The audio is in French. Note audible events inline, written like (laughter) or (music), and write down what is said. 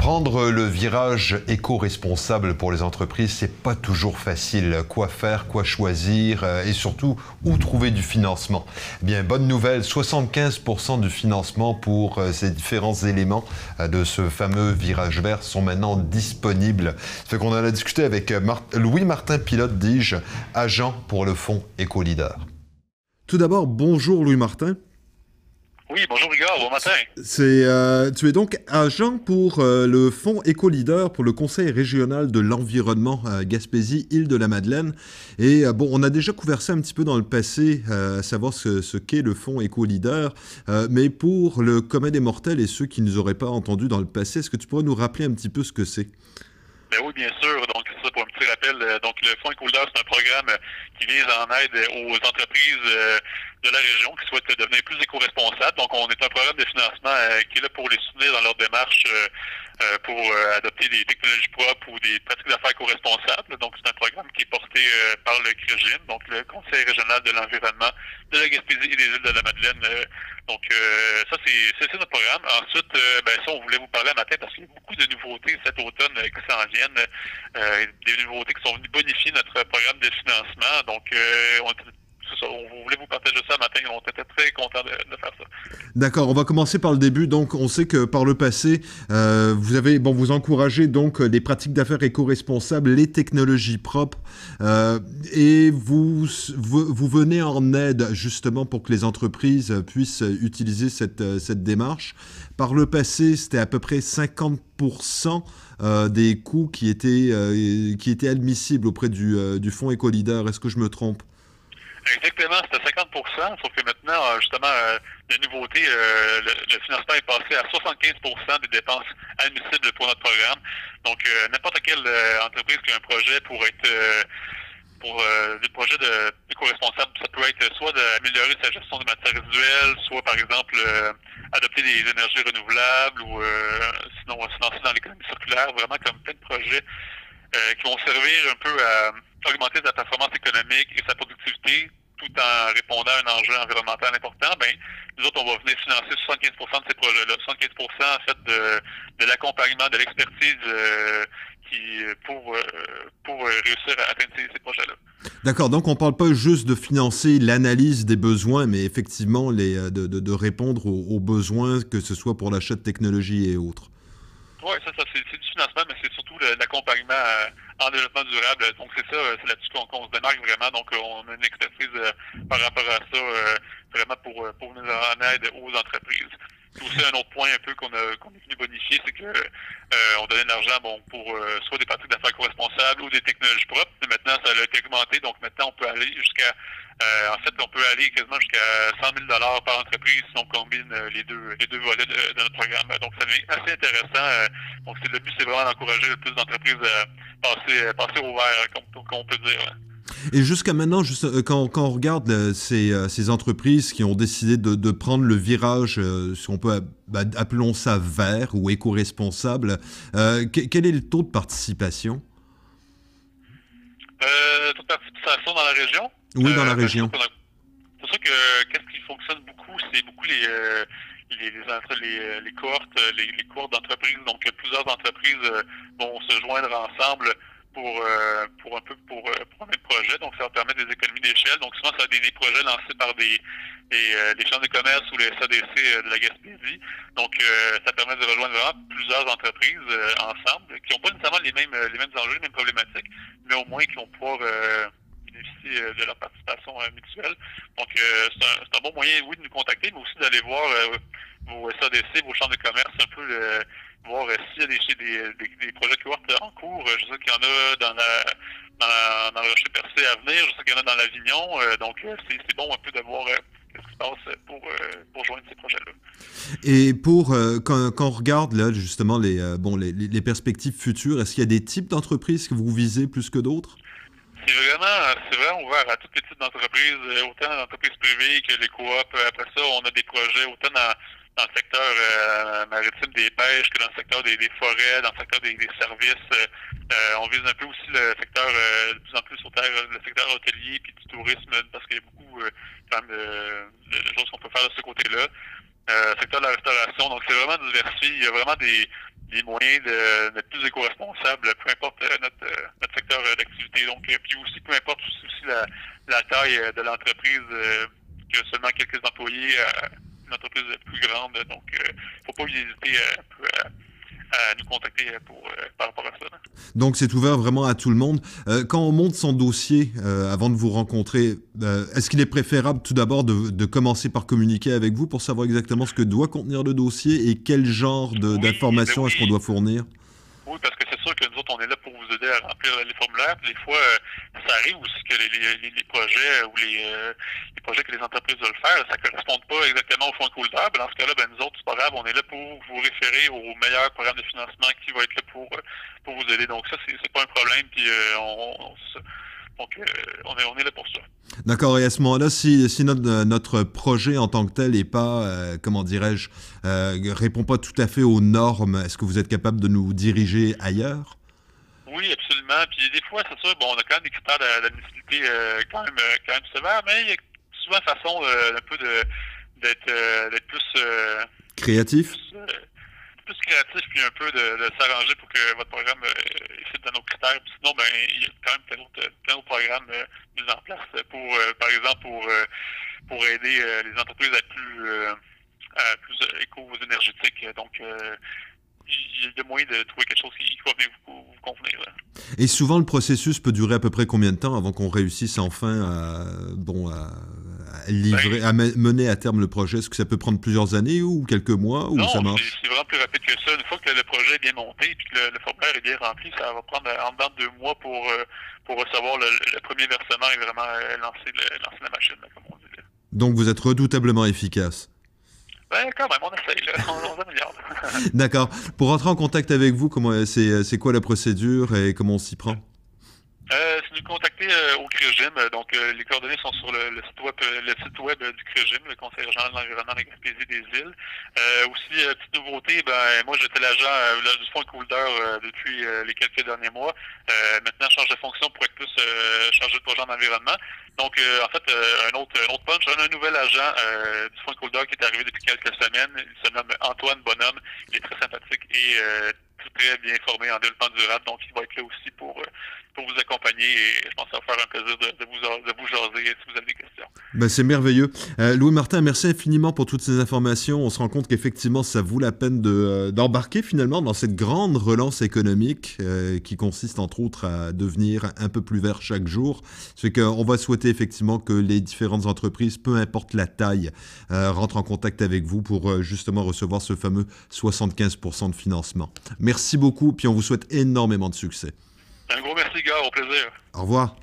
Prendre le virage éco-responsable pour les entreprises, c'est pas toujours facile. Quoi faire, quoi choisir euh, et surtout où trouver du financement? Bien, bonne nouvelle, 75% du financement pour euh, ces différents éléments euh, de ce fameux virage vert sont maintenant disponibles. Ça fait qu'on en a discuté avec Louis-Martin Pilote, dis-je, agent pour le fonds EcoLeader. Tout d'abord, bonjour Louis-Martin. Oui, bonjour Rigard, bon matin. C'est, euh, tu es donc agent pour euh, le Fonds Éco-Leader pour le Conseil régional de l'environnement Gaspésie-Île-de-la-Madeleine. Et euh, bon, on a déjà couvert ça un petit peu dans le passé, à savoir ce, ce qu'est le Fonds Éco-Leader. mais pour le commun des mortels et ceux qui ne nous auraient pas entendu dans le passé, est-ce que tu pourrais nous rappeler un petit peu ce que c'est? Ben oui, bien sûr. Donc, pour un petit rappel. Donc, le Fonds Éco-Leader, c'est un programme qui vise en aide aux entreprises de la région qui souhaitent devenir plus éco-responsables. Donc, on est un programme de financement euh, qui est là pour les soutenir dans leur démarche euh, euh, pour adopter des technologies propres ou des pratiques d'affaires éco-responsables. Donc, c'est un programme qui est porté par le CREGIM, donc le Conseil régional de l'environnement de la Gaspésie et des îles de la Madeleine. donc, ça, c'est notre programme. Ensuite, ben, ça, on voulait vous parler un matin parce qu'il y a beaucoup de nouveautés cet automne viennent, des nouveautés qui sont venues bonifier notre programme de financement. Donc, on on voulait vous partager ça matin. On était très contents de, faire ça. D'accord. On va commencer par le début. Donc, on sait que par le passé, euh, vous avez, bon, vous encouragez donc les pratiques d'affaires éco-responsables, les technologies propres, euh, et vous, vous, venez en aide justement pour que les entreprises puissent utiliser cette, cette démarche. Par le passé, c'était à peu près 50% euh, des coûts qui étaient, qui étaient admissibles auprès du, fonds Éco-Leader. Est-ce que je me trompe? Exactement, c'était 50% sauf que maintenant, euh, justement, euh, la nouveauté, euh, le, financement est passé à 75% des dépenses admissibles pour notre programme. Donc, n'importe quelle entreprise qui a un projet pour être pour des projets de éco-responsables, ça peut être soit d'améliorer sa gestion de matières résiduelles, soit par exemple adopter des énergies renouvelables ou sinon se lancer dans l'économie circulaire, vraiment comme plein de projets qui vont servir un peu à augmenter sa performance économique et sa productivité tout en répondant à un enjeu environnemental important, ben, nous autres, on va venir financer 75 de ces projets-là. 75 en fait de, de l'accompagnement, de l'expertise euh, qui pour, euh, pour réussir à atteindre ces, projets-là. D'accord, donc on ne parle pas juste de financer l'analyse des besoins, mais effectivement les, euh, de, de, répondre aux, besoins, que ce soit pour l'achat de technologies et autres. Oui, ça, ça c'est du financement, mais c'est surtout l'accompagnement en développement durable. Donc c'est ça, c'est là-dessus qu'on se démarque vraiment. Donc on a une expertise euh, par rapport à ça, euh, vraiment pour, euh, pour venir en aide aux entreprises. C'est aussi un autre point un peu qu'on qu'on est venu bonifier, c'est que on donnait de l'argent bon pour soit des pratiques d'affaires co-responsables ou des technologies propres. Maintenant, ça a été augmenté, donc maintenant on peut aller jusqu'à en fait, on peut aller quasiment jusqu'à 100 000 par entreprise si on combine les deux les deux volets de, notre programme. Donc, ça devient assez intéressant. donc, le but, c'est vraiment d'encourager le plus d'entreprises à passer, passer au vert, comme, on peut dire. Et jusqu'à maintenant, juste, euh, quand, quand, on regarde euh, ces, euh, ces, entreprises qui ont décidé de, de prendre le virage, si on peut, bah, appelons ça vert ou éco-responsable, quel est le taux de participation? Euh, taux de participation dans la région? Oui, dans la région. C'est sûr que qu'est-ce qui fonctionne beaucoup, c'est beaucoup les, les, les, les, cohortes, les, les cohortes d'entreprises. Donc, plusieurs entreprises vont se joindre ensemble pour, euh, pour un peu pour, euh, pour un même projet. Donc, ça va permettre des économies d'échelle. Donc, souvent, ça va des, des projets lancés par des, des, euh, des chambres de commerce ou les SADC de la Gaspésie. Donc, ça permet de rejoindre vraiment plusieurs entreprises ensemble qui n'ont pas nécessairement les mêmes, les mêmes enjeux, les mêmes problématiques, mais au moins qui vont pouvoir bénéficier de leur participation mutuelle. Donc, c'est un, bon moyen, oui, de nous contacter, mais aussi d'aller voir vos SADC, vos chambres de commerce, un peu voir s'il y a des, des, projets qui vont en cours. Je sais qu'il y en a dans le rocher percé à venir, je sais qu'il y en a dans l'Avignon. Euh, donc euh, c'est bon un peu de voir euh, ce qui se passe pour, pour joindre ces projets-là. Et pour quand, on regarde justement les bon les perspectives futures, est-ce qu'il y a des types d'entreprises que vous visez plus que d'autres? C'est vraiment, c'est vraiment ouvert à tous les types d'entreprises, autant d'entreprises privées que les coops. Après ça, on a des projets autant dans dans le secteur euh, maritime des pêches que dans le secteur des, forêts, dans le secteur des, services. Euh, on vise un peu aussi le secteur euh, de plus en plus sur terre, le secteur hôtelier puis du tourisme, parce qu'il y a beaucoup de, choses qu'on peut faire de ce côté-là. Secteur de la restauration. Donc, c'est vraiment diversifié. Il y a vraiment des, des moyens d'être plus éco-responsable, peu importe notre, notre secteur d'activité. Donc, puis aussi, peu importe aussi la, la taille de l'entreprise, que seulement quelques employés, une entreprise plus grande. Donc, il ne faut pas hésiter à, à nous contacter pour, par rapport à ça. Donc c'est ouvert vraiment à tout le monde. Euh, quand on monte son dossier euh, avant de vous rencontrer, euh, est-ce qu'il est préférable tout d'abord de, de, commencer par communiquer avec vous pour savoir exactement ce que doit contenir le dossier et quel genre d'informations oui, est-ce qu'on doit fournir? Oui, parce que c'est sûr que nous autres, on est là pour vous aider à remplir les formulaires. Des fois, ça arrive aussi que les, les, les projets ou les, les, projets que les entreprises veulent faire, ça ne correspond pas exactement au fonds couleur. Dans ce cas-là, ben, nous autres, c'est pas grave, on est là pour vous référer au meilleur programme de financement qui va être là pour, pour vous aider. Donc ça, c'est pas un problème. Puis euh, on, on, donc, euh, on, est, on est là pour ça. D'accord. Et à ce moment-là, si, si notre, notre, projet en tant que tel n'est pas, euh, comment dirais-je, euh, répond pas tout à fait aux normes, est-ce que vous êtes capable de nous diriger ailleurs? Oui, absolument. Puis des fois, c'est sûr, bon, on a quand même des critères d'admissibilité euh, quand, même, quand même sévères, mais il y a souvent façon euh, un peu d'être euh, plus... Créatif? Plus, plus créatif puis un peu de, de s'arranger pour que votre programme euh, dans nos critères. Puis sinon, ben, il y a quand même plein d'autres, programmes euh, mis en place pour, euh, par exemple, pour, pour aider les entreprises à être plus, à plus éco-énergétiques. Donc, il y a moyen de trouver quelque chose qui va vous, vous convenir. Et souvent, le processus peut durer à peu près combien de temps avant qu'on réussisse enfin à, bon, à, à livrer, ben, à mener à terme le projet? Est-ce que ça peut prendre plusieurs années ou quelques mois ou non, ça marche? c'est vraiment plus rapide que ça. Une fois que le projet est bien monté et que le, le, formulaire est bien rempli, ça va prendre en dedans de deux mois pour, pour recevoir le, le premier versement et vraiment lancer, le, lancer la machine, là, comme on dit. Là. Donc vous êtes redoutablement efficace. Ben, quand même, on essaye, là. on, on améliore. (laughs) D'accord. Pour rentrer en contact avec vous, comment c'est, c'est quoi la procédure et comment on s'y prend? Euh, c'est nous contacter euh, au CRIGIM. Donc, euh, les coordonnées sont sur le, le, site web, le site web du CRIGIM, le Conseil régional de l'environnement de la des îles. aussi, petite nouveauté, ben, moi, j'étais l'agent du fonds Coulder depuis les quelques derniers mois. maintenant, je change de fonction pour être plus chargé de projet en environnement. Donc, en fait, un, autre, un autre punch, on a un nouvel agent du fonds Coulder qui est arrivé depuis quelques semaines. Il se nomme Antoine Bonhomme. Il est très sympathique et très bien formé en développement durable. Donc, il va être là aussi pour, pour vous accompagner et je pense que ça va faire un plaisir de, vous, de vous jaser si vous avez des questions. Ben, c'est merveilleux. Euh, Louis Martin, merci infiniment pour toutes ces informations. On se rend compte qu'effectivement, ça vaut la peine de, euh, d'embarquer finalement dans cette grande relance économique euh, qui consiste entre autres à devenir un peu plus vert chaque jour. C'est qu'on va souhaiter effectivement que les différentes entreprises, peu importe la taille, euh, rentrent en contact avec vous pour justement recevoir ce fameux 75% de financement. Merci beaucoup, puis on vous souhaite énormément de succès. Un gros merci, gars. Au plaisir. Au revoir.